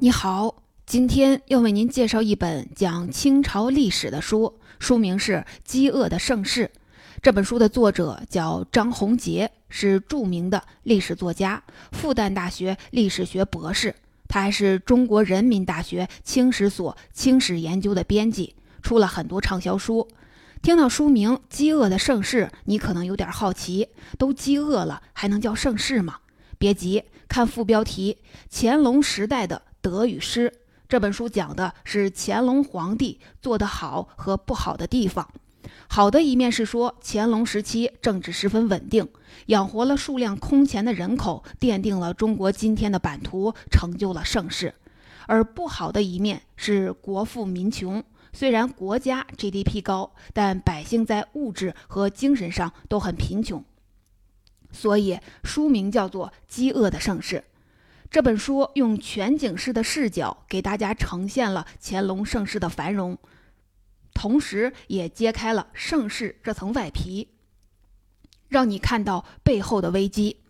你好，今天要为您介绍一本讲清朝历史的书，书名是《饥饿的盛世》。这本书的作者叫张宏杰，是著名的历史作家，复旦大学历史学博士。他还是中国人民大学清史所清史研究的编辑，出了很多畅销书。听到书名《饥饿的盛世》，你可能有点好奇：都饥饿了，还能叫盛世吗？别急，看副标题：乾隆时代的。得与失，这本书讲的是乾隆皇帝做得好和不好的地方。好的一面是说，乾隆时期政治十分稳定，养活了数量空前的人口，奠定了中国今天的版图，成就了盛世。而不好的一面是国富民穷，虽然国家 GDP 高，但百姓在物质和精神上都很贫穷。所以书名叫做《饥饿的盛世》。这本书用全景式的视角给大家呈现了乾隆盛世的繁荣，同时也揭开了盛世这层外皮，让你看到背后的危机。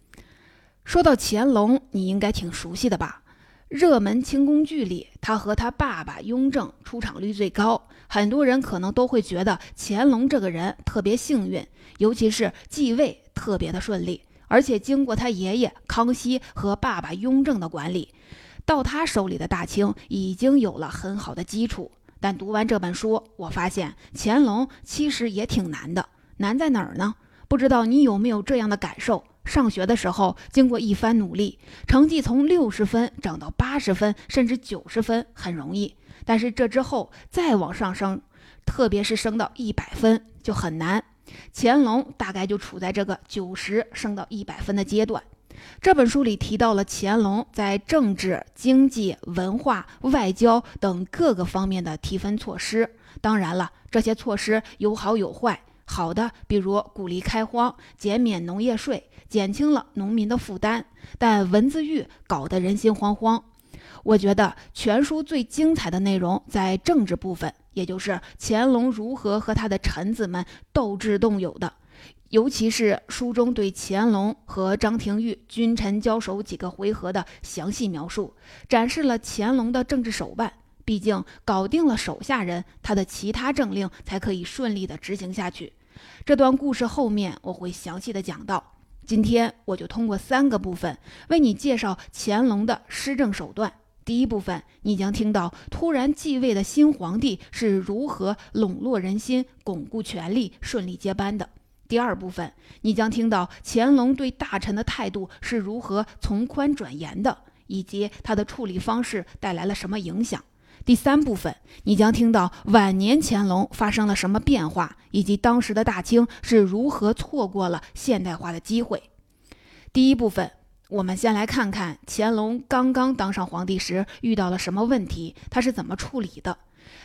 说到乾隆，你应该挺熟悉的吧？热门清宫剧里，他和他爸爸雍正出场率最高，很多人可能都会觉得乾隆这个人特别幸运，尤其是继位特别的顺利。而且经过他爷爷康熙和爸爸雍正的管理，到他手里的大清已经有了很好的基础。但读完这本书，我发现乾隆其实也挺难的。难在哪儿呢？不知道你有没有这样的感受？上学的时候，经过一番努力，成绩从六十分涨到八十分，甚至九十分很容易。但是这之后再往上升，特别是升到一百分就很难。乾隆大概就处在这个九十升到一百分的阶段。这本书里提到了乾隆在政治、经济、文化、外交等各个方面的提分措施。当然了，这些措施有好有坏。好的，比如鼓励开荒、减免农业税，减轻了农民的负担。但文字狱搞得人心惶惶。我觉得全书最精彩的内容在政治部分。也就是乾隆如何和他的臣子们斗智斗勇的，尤其是书中对乾隆和张廷玉君臣交手几个回合的详细描述，展示了乾隆的政治手腕。毕竟搞定了手下人，他的其他政令才可以顺利的执行下去。这段故事后面我会详细的讲到。今天我就通过三个部分为你介绍乾隆的施政手段。第一部分，你将听到突然继位的新皇帝是如何笼络人心、巩固权力、顺利接班的。第二部分，你将听到乾隆对大臣的态度是如何从宽转严的，以及他的处理方式带来了什么影响。第三部分，你将听到晚年乾隆发生了什么变化，以及当时的大清是如何错过了现代化的机会。第一部分。我们先来看看乾隆刚刚当上皇帝时遇到了什么问题，他是怎么处理的。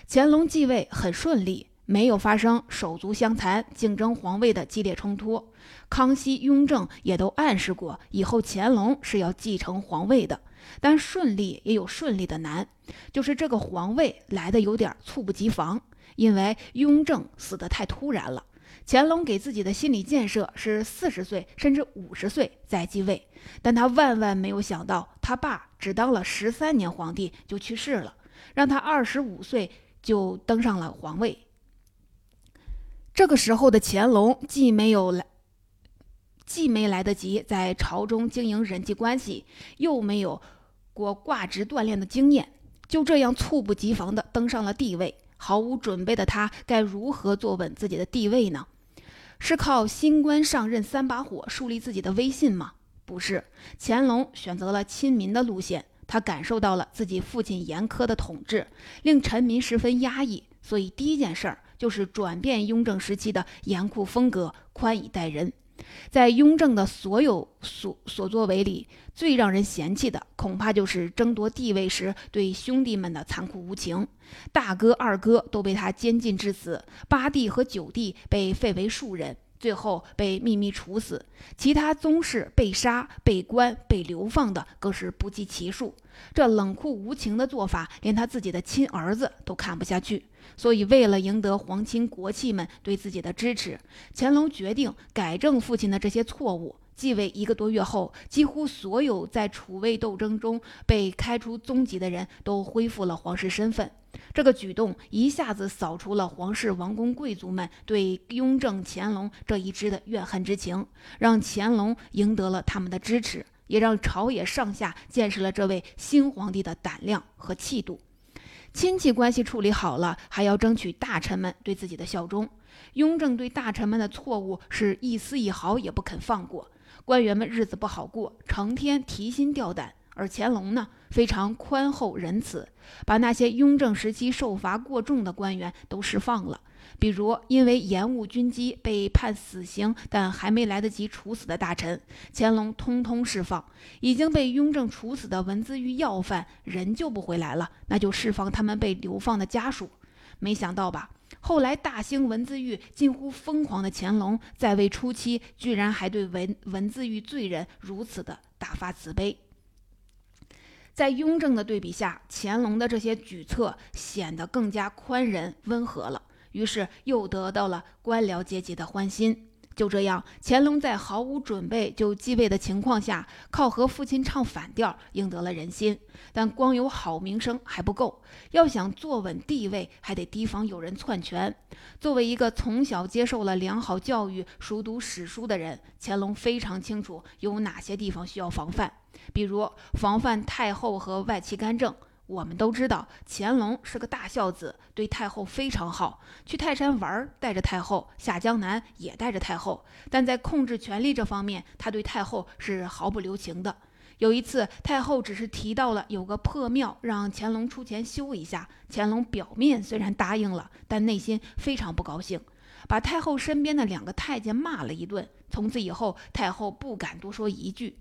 乾隆继位很顺利，没有发生手足相残、竞争皇位的激烈冲突。康熙、雍正也都暗示过，以后乾隆是要继承皇位的。但顺利也有顺利的难，就是这个皇位来的有点猝不及防，因为雍正死得太突然了。乾隆给自己的心理建设是四十岁甚至五十岁再继位，但他万万没有想到，他爸只当了十三年皇帝就去世了，让他二十五岁就登上了皇位。这个时候的乾隆既没有来，既没来得及在朝中经营人际关系，又没有过挂职锻炼的经验，就这样猝不及防地登上了帝位。毫无准备的他该如何坐稳自己的地位呢？是靠新官上任三把火树立自己的威信吗？不是，乾隆选择了亲民的路线。他感受到了自己父亲严苛的统治令臣民十分压抑，所以第一件事儿就是转变雍正时期的严酷风格，宽以待人。在雍正的所有所所作为里，最让人嫌弃的恐怕就是争夺帝位时对兄弟们的残酷无情。大哥、二哥都被他监禁致死，八弟和九弟被废为庶人，最后被秘密处死。其他宗室被杀、被关、被流放的更是不计其数。这冷酷无情的做法，连他自己的亲儿子都看不下去。所以，为了赢得皇亲国戚们对自己的支持，乾隆决定改正父亲的这些错误，继位一个多月后，几乎所有在储位斗争中被开除宗籍的人都恢复了皇室身份。这个举动一下子扫除了皇室王公贵族们对雍正、乾隆这一支的怨恨之情，让乾隆赢得了他们的支持，也让朝野上下见识了这位新皇帝的胆量和气度。亲戚关系处理好了，还要争取大臣们对自己的效忠。雍正对大臣们的错误是一丝一毫也不肯放过，官员们日子不好过，成天提心吊胆。而乾隆呢，非常宽厚仁慈，把那些雍正时期受罚过重的官员都释放了。比如因为延误军机被判死刑但还没来得及处死的大臣，乾隆通通释放；已经被雍正处死的文字狱要犯人救不回来了，那就释放他们被流放的家属。没想到吧？后来大兴文字狱，近乎疯狂的乾隆在位初期，居然还对文文字狱罪人如此的大发慈悲。在雍正的对比下，乾隆的这些举措显得更加宽仁温和了，于是又得到了官僚阶级的欢心。就这样，乾隆在毫无准备就继位的情况下，靠和父亲唱反调赢得了人心。但光有好名声还不够，要想坐稳地位，还得提防有人篡权。作为一个从小接受了良好教育、熟读史书的人，乾隆非常清楚有哪些地方需要防范，比如防范太后和外戚干政。我们都知道，乾隆是个大孝子，对太后非常好。去泰山玩，带着太后；下江南也带着太后。但在控制权力这方面，他对太后是毫不留情的。有一次，太后只是提到了有个破庙，让乾隆出钱修一下。乾隆表面虽然答应了，但内心非常不高兴，把太后身边的两个太监骂了一顿。从此以后，太后不敢多说一句。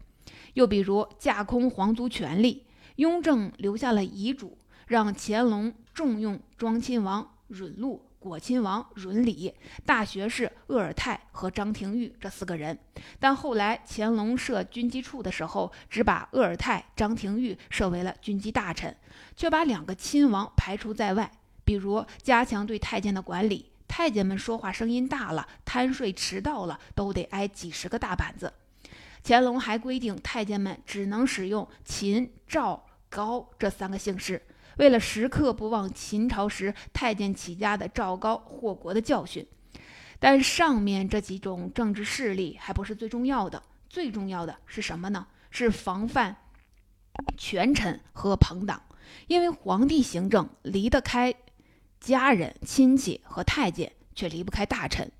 又比如架空皇族权力。雍正留下了遗嘱，让乾隆重用庄亲王允禄、果亲王允礼、大学士鄂尔泰和张廷玉这四个人。但后来乾隆设军机处的时候，只把鄂尔泰、张廷玉设为了军机大臣，却把两个亲王排除在外。比如加强对太监的管理，太监们说话声音大了、贪睡迟到了，都得挨几十个大板子。乾隆还规定太监们只能使用秦、赵。高这三个姓氏，为了时刻不忘秦朝时太监起家的赵高祸国的教训。但上面这几种政治势力还不是最重要的，最重要的是什么呢？是防范权臣和朋党。因为皇帝行政离得开家人、亲戚和太监，却离不开大臣。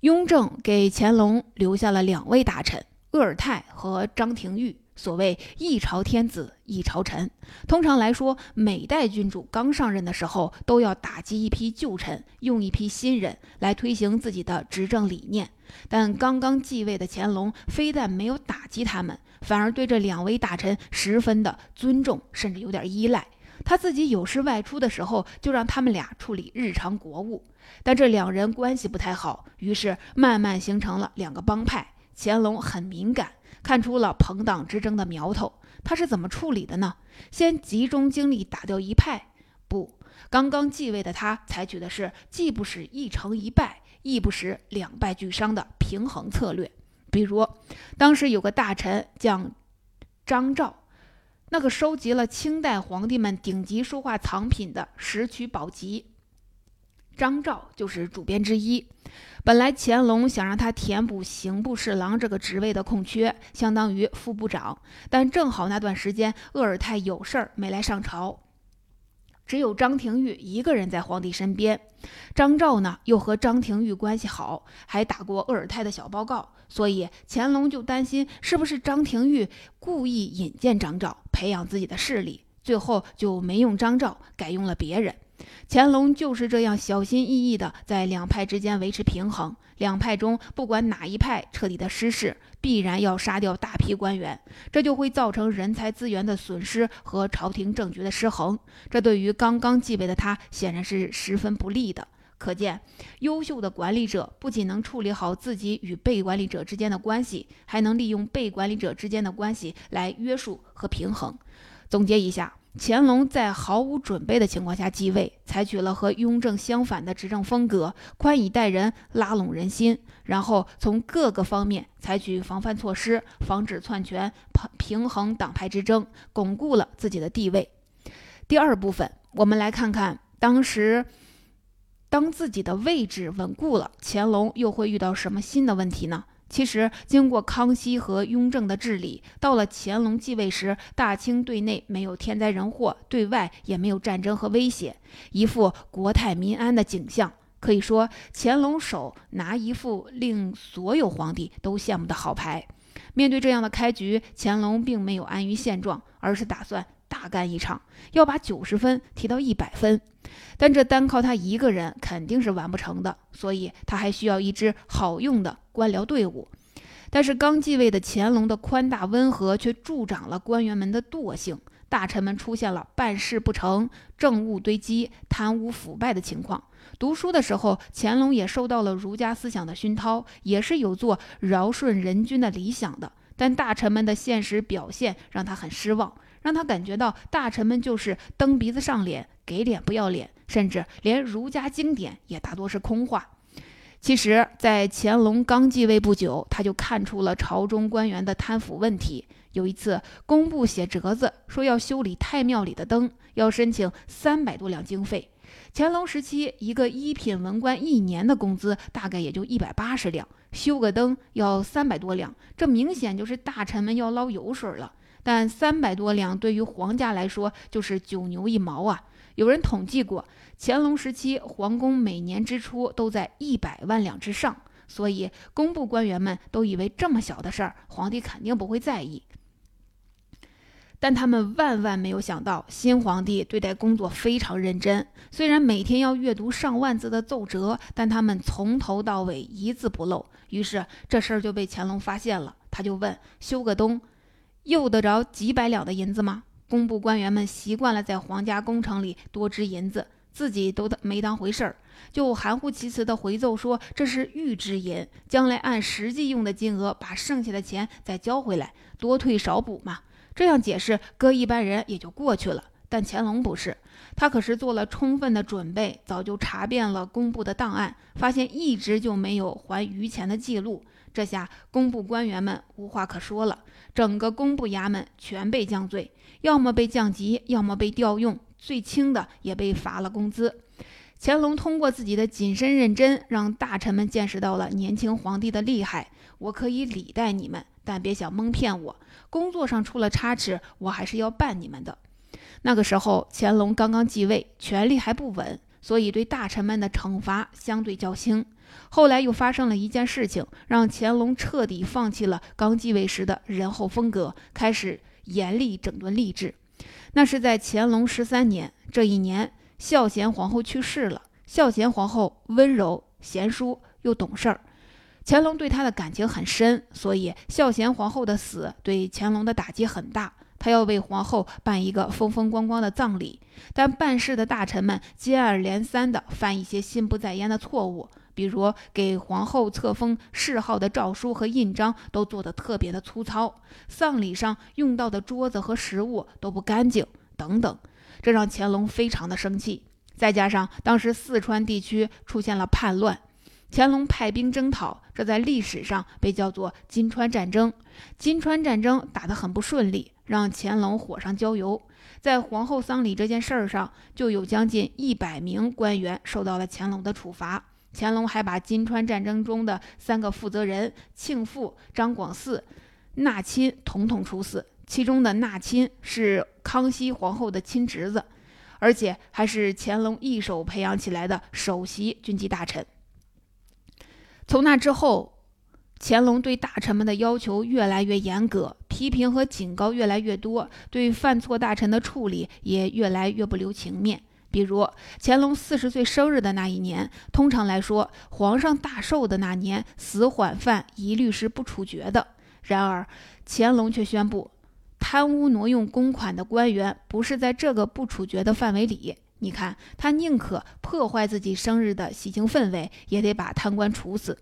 雍正给乾隆留下了两位大臣，鄂尔泰和张廷玉。所谓一朝天子一朝臣，通常来说，每代君主刚上任的时候，都要打击一批旧臣，用一批新人来推行自己的执政理念。但刚刚继位的乾隆，非但没有打击他们，反而对这两位大臣十分的尊重，甚至有点依赖。他自己有事外出的时候，就让他们俩处理日常国务。但这两人关系不太好，于是慢慢形成了两个帮派。乾隆很敏感。看出了朋党之争的苗头，他是怎么处理的呢？先集中精力打掉一派？不，刚刚继位的他采取的是既不使一成一败，亦不使两败俱伤的平衡策略。比如，当时有个大臣叫张昭，那个收集了清代皇帝们顶级书画藏品的《石渠宝笈》，张昭就是主编之一。本来乾隆想让他填补刑部侍郎这个职位的空缺，相当于副部长。但正好那段时间鄂尔泰有事儿没来上朝，只有张廷玉一个人在皇帝身边。张昭呢又和张廷玉关系好，还打过鄂尔泰的小报告，所以乾隆就担心是不是张廷玉故意引荐张昭，培养自己的势力。最后就没用张昭，改用了别人。乾隆就是这样小心翼翼地在两派之间维持平衡。两派中不管哪一派彻底的失势，必然要杀掉大批官员，这就会造成人才资源的损失和朝廷政局的失衡。这对于刚刚继位的他显然是十分不利的。可见，优秀的管理者不仅能处理好自己与被管理者之间的关系，还能利用被管理者之间的关系来约束和平衡。总结一下。乾隆在毫无准备的情况下继位，采取了和雍正相反的执政风格，宽以待人，拉拢人心，然后从各个方面采取防范措施，防止篡权，平衡党派之争，巩固了自己的地位。第二部分，我们来看看当时当自己的位置稳固了，乾隆又会遇到什么新的问题呢？其实，经过康熙和雍正的治理，到了乾隆继位时，大清对内没有天灾人祸，对外也没有战争和威胁，一副国泰民安的景象。可以说，乾隆手拿一副令所有皇帝都羡慕的好牌。面对这样的开局，乾隆并没有安于现状，而是打算大干一场，要把九十分提到一百分。但这单靠他一个人肯定是完不成的，所以他还需要一支好用的官僚队伍。但是刚继位的乾隆的宽大温和，却助长了官员们的惰性，大臣们出现了办事不成、政务堆积、贪污腐败的情况。读书的时候，乾隆也受到了儒家思想的熏陶，也是有做尧舜仁君的理想的。但大臣们的现实表现让他很失望。让他感觉到大臣们就是蹬鼻子上脸，给脸不要脸，甚至连儒家经典也大多是空话。其实，在乾隆刚继位不久，他就看出了朝中官员的贪腐问题。有一次，工部写折子说要修理太庙里的灯，要申请三百多两经费。乾隆时期，一个一品文官一年的工资大概也就一百八十两，修个灯要三百多两，这明显就是大臣们要捞油水了。但三百多两对于皇家来说就是九牛一毛啊！有人统计过，乾隆时期皇宫每年支出都在一百万两之上，所以工部官员们都以为这么小的事儿，皇帝肯定不会在意。但他们万万没有想到，新皇帝对待工作非常认真。虽然每天要阅读上万字的奏折，但他们从头到尾一字不漏。于是这事儿就被乾隆发现了，他就问：修个东？用得着几百两的银子吗？工部官员们习惯了在皇家工程里多支银子，自己都没当回事儿，就含糊其辞地回奏说这是预支银，将来按实际用的金额把剩下的钱再交回来，多退少补嘛。这样解释，搁一般人也就过去了。但乾隆不是，他可是做了充分的准备，早就查遍了工部的档案，发现一直就没有还余钱的记录。这下工部官员们无话可说了。整个工部衙门全被降罪，要么被降级，要么被调用，最轻的也被罚了工资。乾隆通过自己的谨慎认真，让大臣们见识到了年轻皇帝的厉害。我可以礼待你们，但别想蒙骗我。工作上出了差池，我还是要办你们的。那个时候，乾隆刚刚继位，权力还不稳，所以对大臣们的惩罚相对较轻。后来又发生了一件事情，让乾隆彻底放弃了刚继位时的仁厚风格，开始严厉整顿吏治。那是在乾隆十三年，这一年，孝贤皇后去世了。孝贤皇后温柔贤淑又懂事儿，乾隆对她的感情很深，所以孝贤皇后的死对乾隆的打击很大。他要为皇后办一个风风光光的葬礼，但办事的大臣们接二连三地犯一些心不在焉的错误。比如给皇后册封谥号的诏书和印章都做得特别的粗糙，丧礼上用到的桌子和食物都不干净，等等，这让乾隆非常的生气。再加上当时四川地区出现了叛乱，乾隆派兵征讨，这在历史上被叫做金川战争。金川战争打得很不顺利，让乾隆火上浇油。在皇后丧礼这件事儿上，就有将近一百名官员受到了乾隆的处罚。乾隆还把金川战争中的三个负责人庆父张广嗣、纳亲统统处死，其中的纳亲是康熙皇后的亲侄子，而且还是乾隆一手培养起来的首席军机大臣。从那之后，乾隆对大臣们的要求越来越严格，批评和警告越来越多，对犯错大臣的处理也越来越不留情面。比如乾隆四十岁生日的那一年，通常来说，皇上大寿的那年，死缓犯一律是不处决的。然而，乾隆却宣布，贪污挪用公款的官员不是在这个不处决的范围里。你看，他宁可破坏自己生日的喜庆氛围，也得把贪官处死。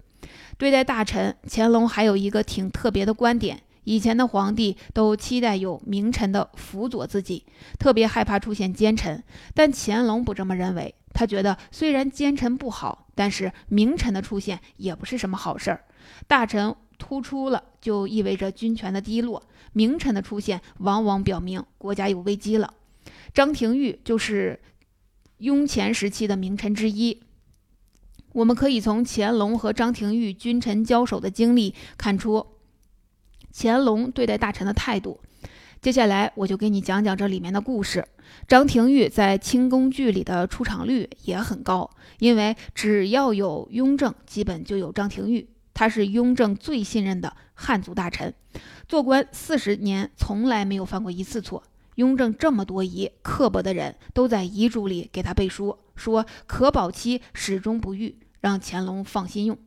对待大臣，乾隆还有一个挺特别的观点，以前的皇帝都期待有名臣的辅佐自己，特别害怕出现奸臣。但乾隆不这么认为，他觉得虽然奸臣不好，但是名臣的出现也不是什么好事儿。大臣突出了，就意味着军权的低落；名臣的出现，往往表明国家有危机了。张廷玉就是雍乾时期的名臣之一。我们可以从乾隆和张廷玉君臣交手的经历看出乾隆对待大臣的态度。接下来我就给你讲讲这里面的故事。张廷玉在清宫剧里的出场率也很高，因为只要有雍正，基本就有张廷玉。他是雍正最信任的汉族大臣，做官四十年从来没有犯过一次错。雍正这么多疑刻薄的人都在遗嘱里给他背书，说可保期始终不渝，让乾隆放心用。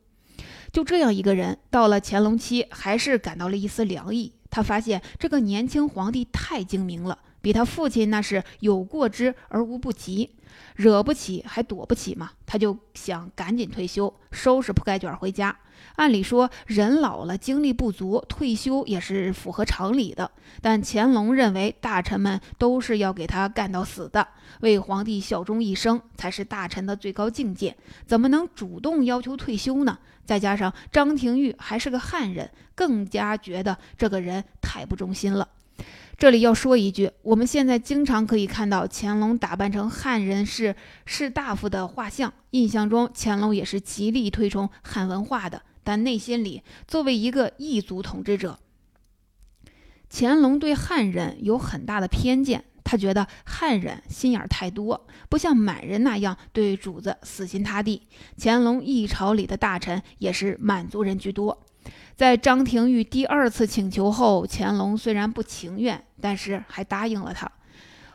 就这样一个人，到了乾隆期，还是感到了一丝凉意。他发现这个年轻皇帝太精明了，比他父亲那是有过之而无不及，惹不起还躲不起嘛。他就想赶紧退休，收拾铺盖卷回家。按理说，人老了，精力不足，退休也是符合常理的。但乾隆认为，大臣们都是要给他干到死的，为皇帝效忠一生才是大臣的最高境界，怎么能主动要求退休呢？再加上张廷玉还是个汉人，更加觉得这个人太不忠心了。这里要说一句，我们现在经常可以看到乾隆打扮成汉人士士大夫的画像，印象中乾隆也是极力推崇汉文化的。但内心里，作为一个异族统治者，乾隆对汉人有很大的偏见。他觉得汉人心眼太多，不像满人那样对主子死心塌地。乾隆一朝里的大臣也是满族人居多。在张廷玉第二次请求后，乾隆虽然不情愿，但是还答应了他。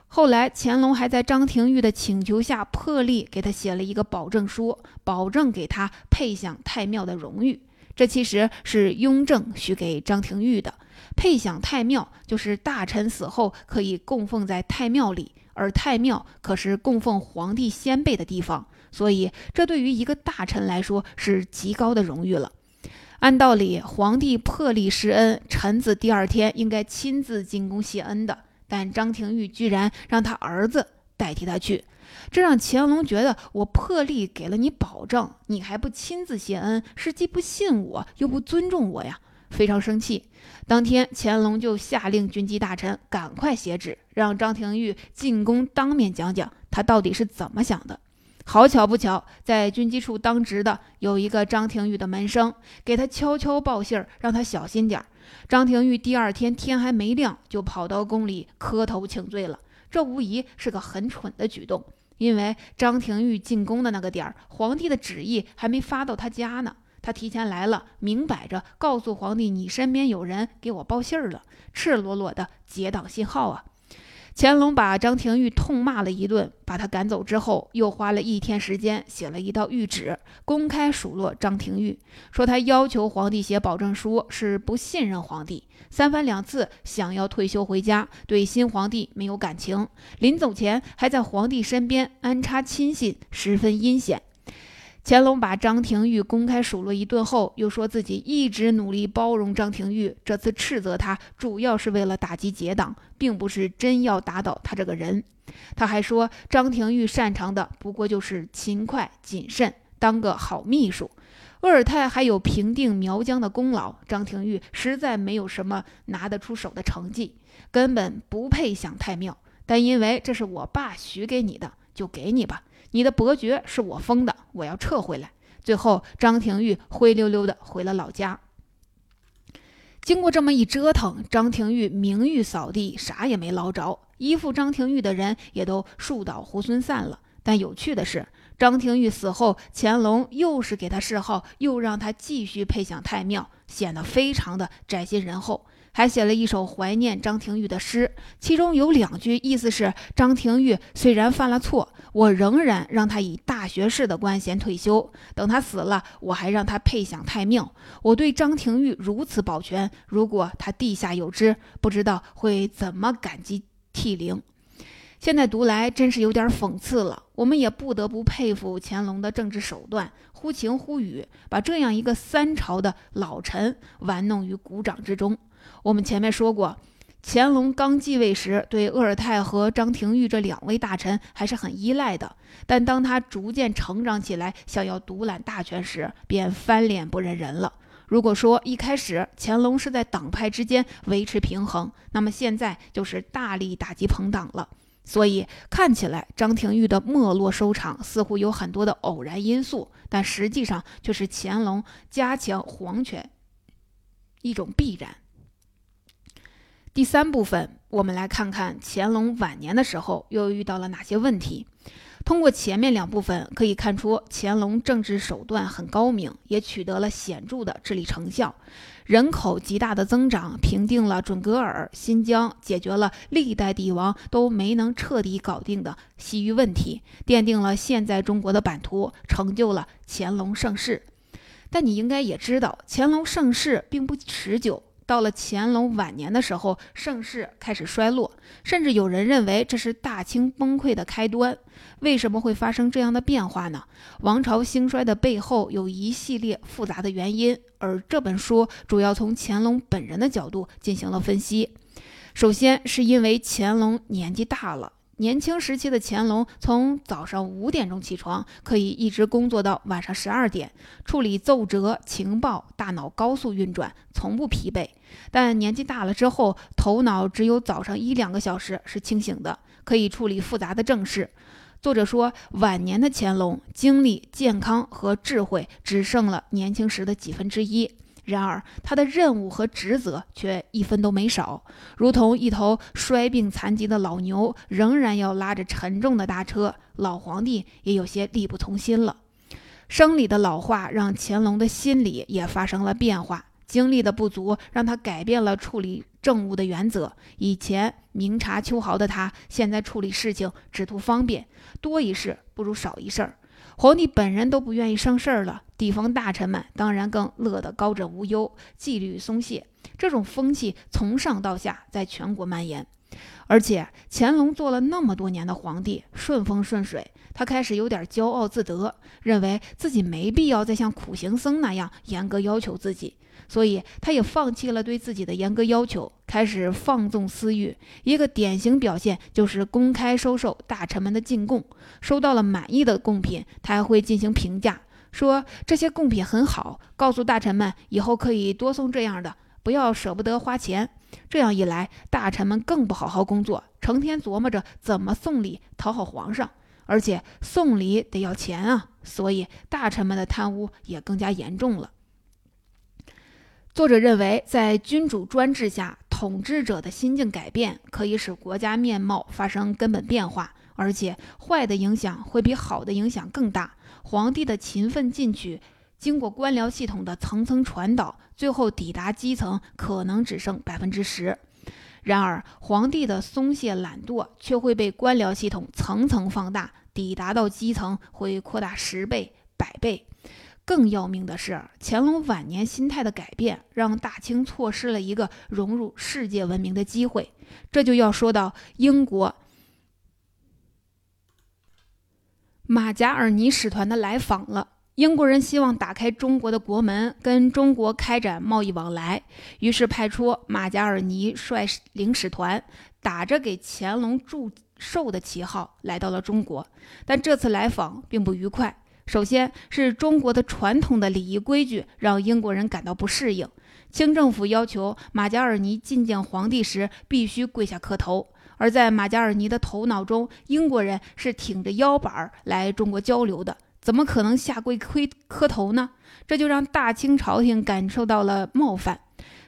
后来，乾隆还在张廷玉的请求下，破例给他写了一个保证书，保证给他配享太庙的荣誉。这其实是雍正许给张廷玉的。配享太庙，就是大臣死后可以供奉在太庙里，而太庙可是供奉皇帝先辈的地方，所以这对于一个大臣来说是极高的荣誉了。按道理，皇帝破例施恩，臣子第二天应该亲自进宫谢恩的。但张廷玉居然让他儿子代替他去，这让乾隆觉得我破例给了你保证，你还不亲自谢恩，是既不信我又不尊重我呀，非常生气。当天乾隆就下令军机大臣赶快写旨，让张廷玉进宫当面讲讲他到底是怎么想的。好巧不巧，在军机处当值的有一个张廷玉的门生，给他悄悄报信儿，让他小心点儿。张廷玉第二天天还没亮，就跑到宫里磕头请罪了。这无疑是个很蠢的举动，因为张廷玉进宫的那个点儿，皇帝的旨意还没发到他家呢。他提前来了，明摆着告诉皇帝：“你身边有人给我报信儿了。”赤裸裸的结党信号啊！乾隆把张廷玉痛骂了一顿，把他赶走之后，又花了一天时间写了一道谕旨，公开数落张廷玉，说他要求皇帝写保证书是不信任皇帝，三番两次想要退休回家，对新皇帝没有感情，临走前还在皇帝身边安插亲信，十分阴险。乾隆把张廷玉公开数落一顿后，又说自己一直努力包容张廷玉，这次斥责他主要是为了打击结党，并不是真要打倒他这个人。他还说张廷玉擅长的不过就是勤快谨慎，当个好秘书。鄂尔泰还有平定苗疆的功劳，张廷玉实在没有什么拿得出手的成绩，根本不配享太庙。但因为这是我爸许给你的，就给你吧。你的伯爵是我封的，我要撤回来。最后，张廷玉灰溜溜的回了老家。经过这么一折腾，张廷玉名誉扫地，啥也没捞着。依附张廷玉的人也都树倒猢狲散了。但有趣的是，张廷玉死后，乾隆又是给他谥号，又让他继续配享太庙，显得非常的宅心仁厚。还写了一首怀念张廷玉的诗，其中有两句意思是：张廷玉虽然犯了错，我仍然让他以大学士的官衔退休。等他死了，我还让他配享太庙。我对张廷玉如此保全，如果他地下有知，不知道会怎么感激涕零。现在读来真是有点讽刺了。我们也不得不佩服乾隆的政治手段，忽晴忽雨，把这样一个三朝的老臣玩弄于股掌之中。我们前面说过，乾隆刚继位时对鄂尔泰和张廷玉这两位大臣还是很依赖的，但当他逐渐成长起来，想要独揽大权时，便翻脸不认人了。如果说一开始乾隆是在党派之间维持平衡，那么现在就是大力打击朋党了。所以看起来张廷玉的没落收场似乎有很多的偶然因素，但实际上却是乾隆加强皇权一种必然。第三部分，我们来看看乾隆晚年的时候又遇到了哪些问题。通过前面两部分可以看出，乾隆政治手段很高明，也取得了显著的治理成效。人口极大的增长，平定了准噶尔、新疆，解决了历代帝王都没能彻底搞定的西域问题，奠定了现在中国的版图，成就了乾隆盛世。但你应该也知道，乾隆盛世并不持久。到了乾隆晚年的时候，盛世开始衰落，甚至有人认为这是大清崩溃的开端。为什么会发生这样的变化呢？王朝兴衰的背后有一系列复杂的原因，而这本书主要从乾隆本人的角度进行了分析。首先是因为乾隆年纪大了。年轻时期的乾隆，从早上五点钟起床，可以一直工作到晚上十二点，处理奏折、情报，大脑高速运转，从不疲惫。但年纪大了之后，头脑只有早上一两个小时是清醒的，可以处理复杂的政事。作者说，晚年的乾隆，精力、健康和智慧只剩了年轻时的几分之一。然而，他的任务和职责却一分都没少，如同一头衰病残疾的老牛，仍然要拉着沉重的大车。老皇帝也有些力不从心了。生理的老化让乾隆的心理也发生了变化，精力的不足让他改变了处理政务的原则。以前明察秋毫的他，现在处理事情只图方便，多一事不如少一事儿。皇帝本人都不愿意生事儿了，地方大臣们当然更乐得高枕无忧，纪律松懈。这种风气从上到下在全国蔓延。而且乾隆做了那么多年的皇帝，顺风顺水，他开始有点骄傲自得，认为自己没必要再像苦行僧那样严格要求自己。所以，他也放弃了对自己的严格要求，开始放纵私欲。一个典型表现就是公开收受大臣们的进贡。收到了满意的贡品，他还会进行评价，说这些贡品很好，告诉大臣们以后可以多送这样的，不要舍不得花钱。这样一来，大臣们更不好好工作，成天琢磨着怎么送礼讨好皇上，而且送礼得要钱啊，所以大臣们的贪污也更加严重了。作者认为，在君主专制下，统治者的心境改变可以使国家面貌发生根本变化，而且坏的影响会比好的影响更大。皇帝的勤奋进取，经过官僚系统的层层传导，最后抵达基层可能只剩百分之十；然而，皇帝的松懈懒惰却会被官僚系统层层放大，抵达到基层会扩大十倍、百倍。更要命的是，乾隆晚年心态的改变，让大清错失了一个融入世界文明的机会。这就要说到英国马加尔尼使团的来访了。英国人希望打开中国的国门，跟中国开展贸易往来，于是派出马加尔尼率领使团，打着给乾隆祝寿的旗号来到了中国。但这次来访并不愉快。首先是中国的传统的礼仪规矩让英国人感到不适应。清政府要求马加尔尼觐见皇帝时必须跪下磕头，而在马加尔尼的头脑中，英国人是挺着腰板来中国交流的，怎么可能下跪磕磕头呢？这就让大清朝廷感受到了冒犯。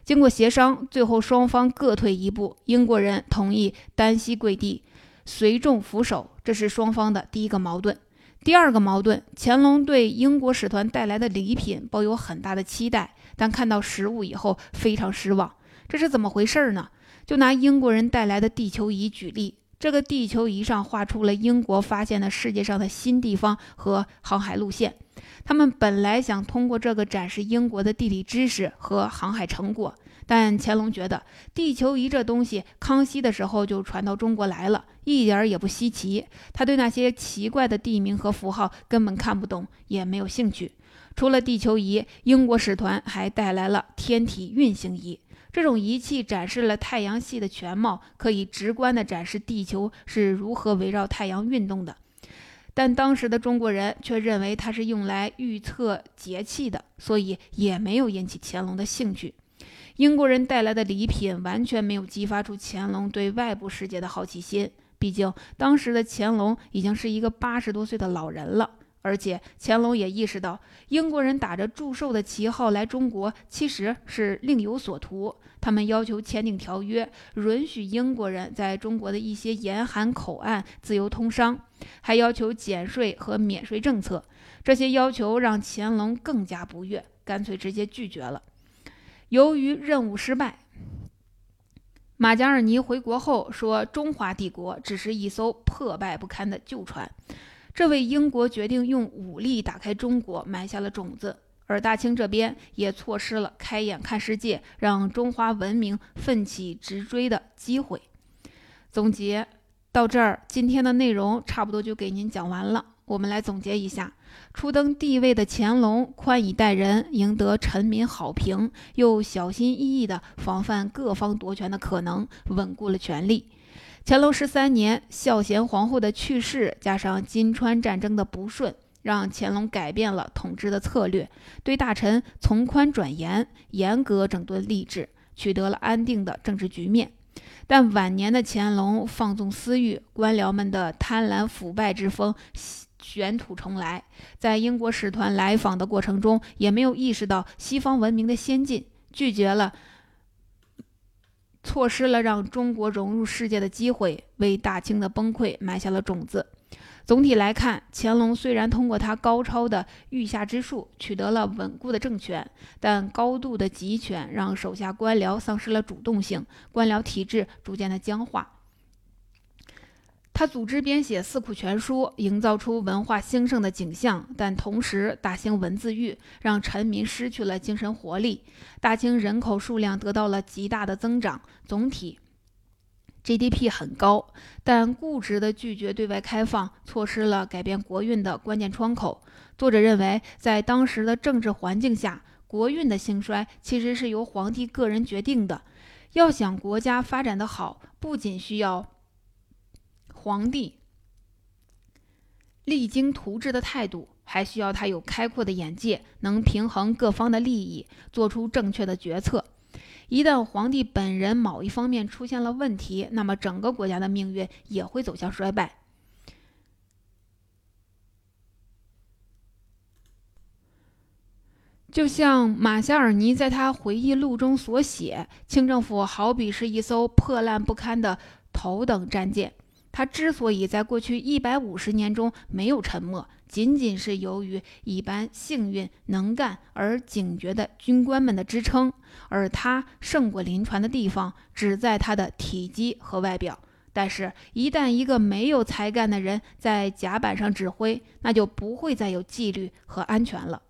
经过协商，最后双方各退一步，英国人同意单膝跪地，随众俯首，这是双方的第一个矛盾。第二个矛盾，乾隆对英国使团带来的礼品抱有很大的期待，但看到实物以后非常失望。这是怎么回事呢？就拿英国人带来的地球仪举例，这个地球仪上画出了英国发现的世界上的新地方和航海路线。他们本来想通过这个展示英国的地理知识和航海成果。但乾隆觉得地球仪这东西，康熙的时候就传到中国来了，一点也不稀奇。他对那些奇怪的地名和符号根本看不懂，也没有兴趣。除了地球仪，英国使团还带来了天体运行仪，这种仪器展示了太阳系的全貌，可以直观地展示地球是如何围绕太阳运动的。但当时的中国人却认为它是用来预测节气的，所以也没有引起乾隆的兴趣。英国人带来的礼品完全没有激发出乾隆对外部世界的好奇心。毕竟当时的乾隆已经是一个八十多岁的老人了，而且乾隆也意识到英国人打着祝寿的旗号来中国其实是另有所图。他们要求签订条约，允许英国人在中国的一些严寒口岸自由通商，还要求减税和免税政策。这些要求让乾隆更加不悦，干脆直接拒绝了。由于任务失败，马加尔尼回国后说：“中华帝国只是一艘破败不堪的旧船。”这为英国决定用武力打开中国埋下了种子。而大清这边也错失了开眼看世界、让中华文明奋起直追的机会。总结到这儿，今天的内容差不多就给您讲完了。我们来总结一下：初登帝位的乾隆宽以待人，赢得臣民好评，又小心翼翼地防范各方夺权的可能，稳固了权力。乾隆十三年，孝贤皇后的去世，加上金川战争的不顺，让乾隆改变了统治的策略，对大臣从宽转严，严格整顿吏治，取得了安定的政治局面。但晚年的乾隆放纵私欲，官僚们的贪婪腐败之风。卷土重来，在英国使团来访的过程中，也没有意识到西方文明的先进，拒绝了，错失了让中国融入世界的机会，为大清的崩溃埋下了种子。总体来看，乾隆虽然通过他高超的御下之术取得了稳固的政权，但高度的集权让手下官僚丧失了主动性，官僚体制逐渐的僵化。他组织编写《四库全书》，营造出文化兴盛的景象，但同时大兴文字狱，让臣民失去了精神活力。大清人口数量得到了极大的增长，总体 GDP 很高，但固执地拒绝对外开放，错失了改变国运的关键窗口。作者认为，在当时的政治环境下，国运的兴衰其实是由皇帝个人决定的。要想国家发展得好，不仅需要。皇帝励精图治的态度，还需要他有开阔的眼界，能平衡各方的利益，做出正确的决策。一旦皇帝本人某一方面出现了问题，那么整个国家的命运也会走向衰败。就像马夏尔尼在他回忆录中所写，清政府好比是一艘破烂不堪的头等战舰。他之所以在过去一百五十年中没有沉没，仅仅是由于一般幸运、能干而警觉的军官们的支撑，而他胜过临船的地方只在他的体积和外表。但是，一旦一个没有才干的人在甲板上指挥，那就不会再有纪律和安全了。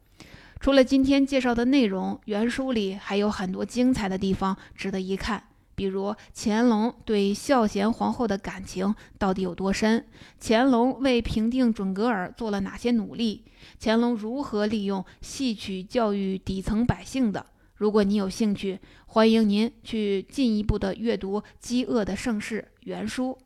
除了今天介绍的内容，原书里还有很多精彩的地方值得一看。比如乾隆对孝贤皇后的感情到底有多深？乾隆为平定准噶尔做了哪些努力？乾隆如何利用戏曲教育底层百姓的？如果你有兴趣，欢迎您去进一步的阅读《饥饿的盛世》原书。